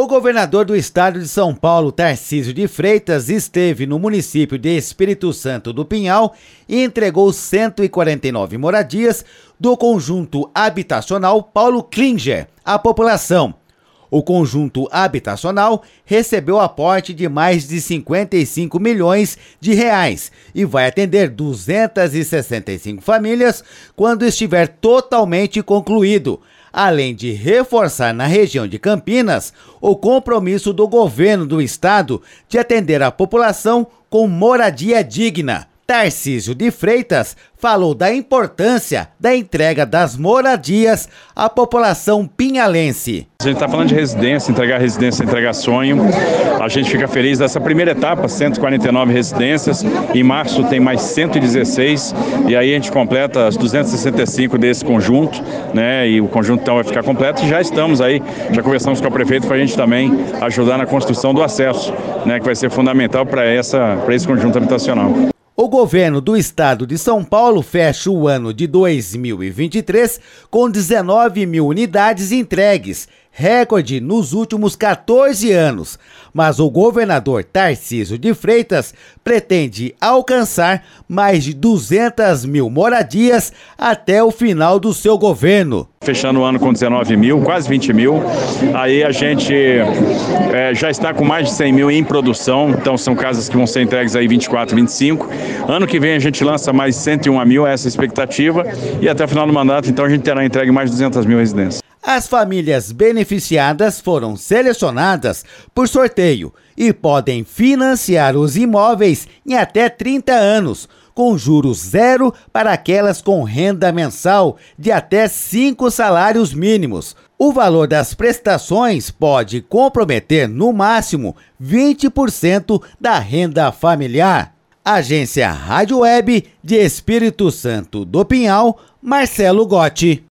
O governador do estado de São Paulo, Tarcísio de Freitas, esteve no município de Espírito Santo do Pinhal e entregou 149 moradias do conjunto habitacional Paulo Klinger à população. O conjunto habitacional recebeu aporte de mais de 55 milhões de reais e vai atender 265 famílias quando estiver totalmente concluído além de reforçar na região de Campinas o compromisso do governo do estado de atender a população com moradia digna. Tarcísio de Freitas falou da importância da entrega das moradias à população pinhalense. A gente está falando de residência, entregar residência, entregar sonho. A gente fica feliz dessa primeira etapa, 149 residências. Em março tem mais 116 e aí a gente completa as 265 desse conjunto, né? E o conjunto então vai ficar completo. E já estamos aí, já conversamos com o prefeito para a gente também ajudar na construção do acesso, né? Que vai ser fundamental para essa para esse conjunto habitacional. O governo do estado de São Paulo fecha o ano de 2023 com 19 mil unidades entregues, recorde nos últimos 14 anos. Mas o governador Tarcísio de Freitas pretende alcançar mais de 200 mil moradias até o final do seu governo fechando o ano com 19 mil, quase 20 mil. Aí a gente é, já está com mais de 100 mil em produção, então são casas que vão ser entregues aí 24, 25. Ano que vem a gente lança mais 101 mil, essa é a expectativa, e até o final do mandato, então a gente terá entregue mais de 200 mil residências. As famílias beneficiadas foram selecionadas por sorteio e podem financiar os imóveis em até 30 anos com juros zero para aquelas com renda mensal de até cinco salários mínimos. O valor das prestações pode comprometer no máximo 20% da renda familiar. Agência Rádio Web de Espírito Santo do Pinhal, Marcelo Gotti.